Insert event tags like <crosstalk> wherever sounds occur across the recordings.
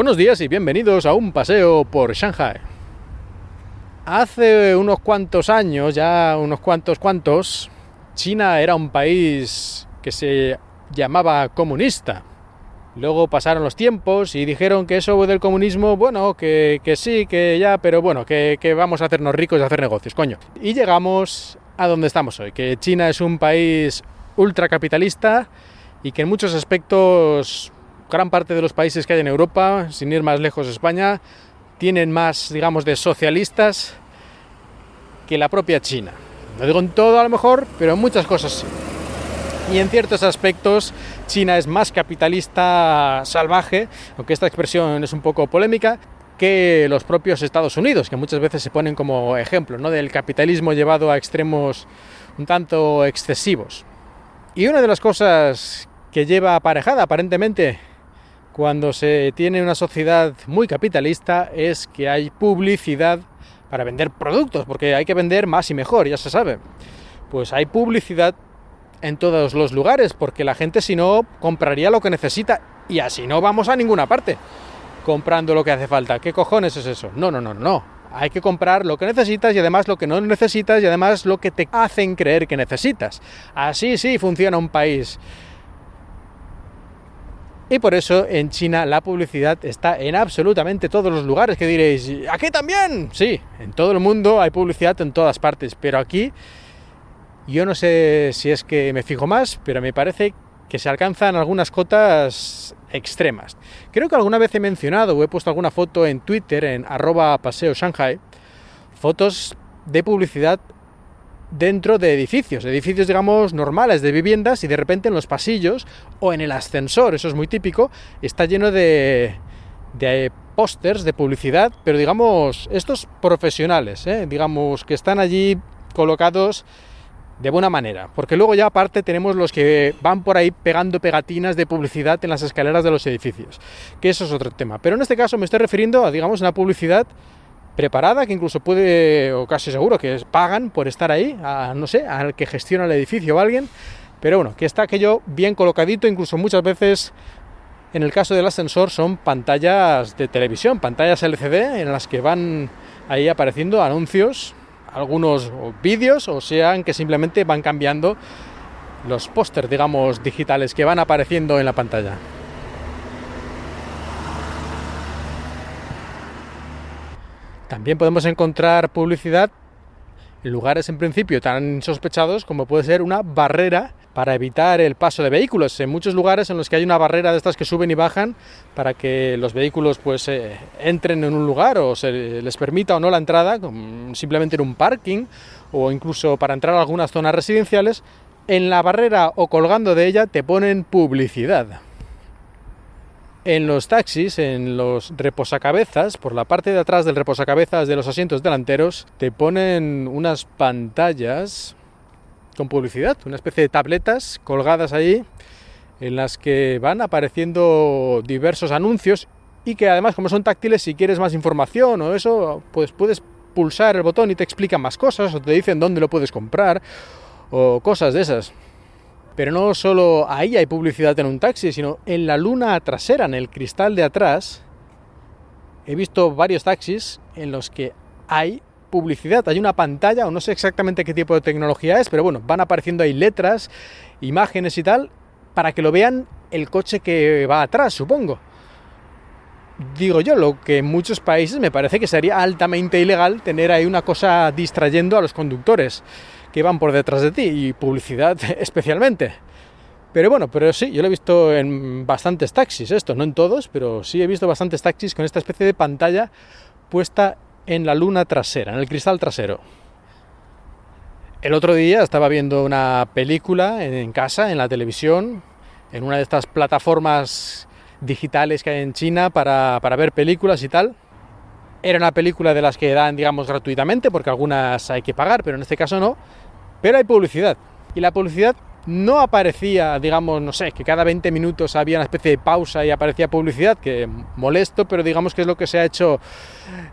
Buenos días y bienvenidos a un paseo por Shanghai. Hace unos cuantos años, ya unos cuantos cuantos, China era un país que se llamaba comunista. Luego pasaron los tiempos y dijeron que eso del comunismo, bueno, que, sí, que ya, pero bueno, que, que vamos a hacernos ricos y hacer negocios, coño. Y llegamos a donde estamos hoy, que China es un país ultracapitalista y que en muchos aspectos gran parte de los países que hay en Europa, sin ir más lejos España, tienen más, digamos, de socialistas que la propia China. No digo en todo a lo mejor, pero en muchas cosas sí. Y en ciertos aspectos China es más capitalista salvaje, aunque esta expresión es un poco polémica, que los propios Estados Unidos, que muchas veces se ponen como ejemplo ¿no? del capitalismo llevado a extremos un tanto excesivos. Y una de las cosas que lleva aparejada aparentemente cuando se tiene una sociedad muy capitalista es que hay publicidad para vender productos, porque hay que vender más y mejor, ya se sabe. Pues hay publicidad en todos los lugares, porque la gente si no compraría lo que necesita y así no vamos a ninguna parte comprando lo que hace falta. ¿Qué cojones es eso? No, no, no, no. Hay que comprar lo que necesitas y además lo que no necesitas y además lo que te hacen creer que necesitas. Así sí funciona un país y por eso en China la publicidad está en absolutamente todos los lugares. Que diréis, ¿aquí también? Sí, en todo el mundo hay publicidad en todas partes, pero aquí yo no sé si es que me fijo más, pero me parece que se alcanzan algunas cotas extremas. Creo que alguna vez he mencionado o he puesto alguna foto en Twitter, en arroba paseo Shanghai, fotos de publicidad dentro de edificios, edificios digamos normales de viviendas y de repente en los pasillos o en el ascensor, eso es muy típico, está lleno de, de pósters de publicidad, pero digamos estos profesionales, ¿eh? digamos que están allí colocados de buena manera, porque luego ya aparte tenemos los que van por ahí pegando pegatinas de publicidad en las escaleras de los edificios, que eso es otro tema, pero en este caso me estoy refiriendo a digamos una publicidad preparada, que incluso puede, o casi seguro, que pagan por estar ahí, a, no sé, al que gestiona el edificio o alguien, pero bueno, que está aquello bien colocadito, incluso muchas veces, en el caso del ascensor, son pantallas de televisión, pantallas LCD, en las que van ahí apareciendo anuncios, algunos vídeos, o sean que simplemente van cambiando los pósters, digamos, digitales que van apareciendo en la pantalla. También podemos encontrar publicidad en lugares en principio tan sospechados como puede ser una barrera para evitar el paso de vehículos. En muchos lugares en los que hay una barrera de estas que suben y bajan para que los vehículos pues eh, entren en un lugar o se les permita o no la entrada, simplemente en un parking o incluso para entrar a algunas zonas residenciales, en la barrera o colgando de ella te ponen publicidad. En los taxis, en los reposacabezas, por la parte de atrás del reposacabezas de los asientos delanteros, te ponen unas pantallas con publicidad, una especie de tabletas colgadas ahí en las que van apareciendo diversos anuncios y que además como son táctiles si quieres más información o eso, pues puedes pulsar el botón y te explican más cosas o te dicen dónde lo puedes comprar o cosas de esas. Pero no solo ahí hay publicidad en un taxi, sino en la luna trasera, en el cristal de atrás, he visto varios taxis en los que hay publicidad, hay una pantalla, o no sé exactamente qué tipo de tecnología es, pero bueno, van apareciendo ahí letras, imágenes y tal, para que lo vean el coche que va atrás, supongo. Digo yo, lo que en muchos países me parece que sería altamente ilegal tener ahí una cosa distrayendo a los conductores que van por detrás de ti y publicidad <laughs> especialmente. Pero bueno, pero sí, yo lo he visto en bastantes taxis, esto, no en todos, pero sí he visto bastantes taxis con esta especie de pantalla puesta en la luna trasera, en el cristal trasero. El otro día estaba viendo una película en casa, en la televisión, en una de estas plataformas digitales que hay en China para, para ver películas y tal. Era una película de las que dan, digamos, gratuitamente, porque algunas hay que pagar, pero en este caso no. Pero hay publicidad. Y la publicidad no aparecía, digamos, no sé, que cada 20 minutos había una especie de pausa y aparecía publicidad, que molesto, pero digamos que es lo que se ha hecho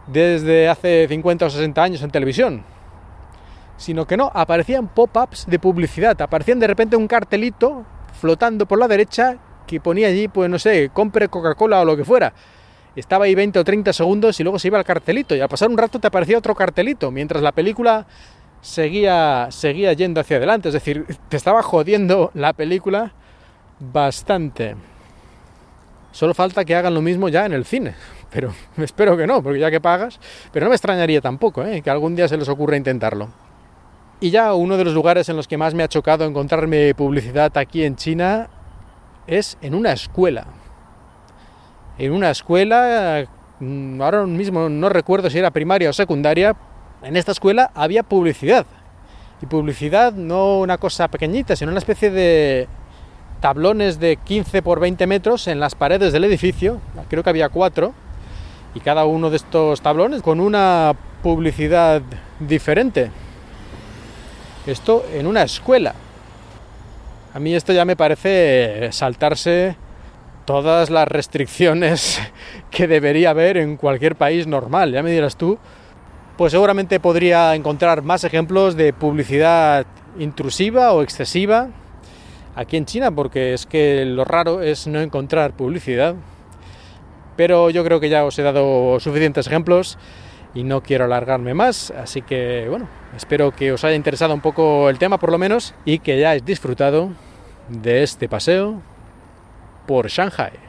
desde hace 50 o 60 años en televisión. Sino que no, aparecían pop-ups de publicidad, aparecían de repente un cartelito flotando por la derecha que ponía allí, pues no sé, compre Coca-Cola o lo que fuera estaba ahí 20 o 30 segundos y luego se iba al cartelito y al pasar un rato te aparecía otro cartelito, mientras la película seguía, seguía yendo hacia adelante, es decir, te estaba jodiendo la película bastante. Solo falta que hagan lo mismo ya en el cine, pero <laughs> espero que no, porque ya que pagas, pero no me extrañaría tampoco, ¿eh? que algún día se les ocurra intentarlo. Y ya uno de los lugares en los que más me ha chocado encontrarme publicidad aquí en China es en una escuela. En una escuela, mm, ahora mismo no recuerdo si era primaria o secundaria, en esta escuela había publicidad. Y publicidad no una cosa pequeñita, sino una especie de tablones de 15 por 20 metros en las paredes del edificio, creo que había cuatro, y cada uno de estos tablones con una publicidad diferente. Esto en una escuela. A mí esto ya me parece saltarse todas las restricciones <laughs> que debería haber en cualquier país normal. Ya me dirás tú, pues seguramente podría encontrar más ejemplos de publicidad intrusiva o excesiva aquí en China, porque es que lo raro es no encontrar publicidad. Pero yo creo que ya os he dado suficientes ejemplos y no quiero alargarme más, así que bueno, espero que os haya interesado un poco el tema por lo menos y que hayáis disfrutado de este paseo por Shanghai.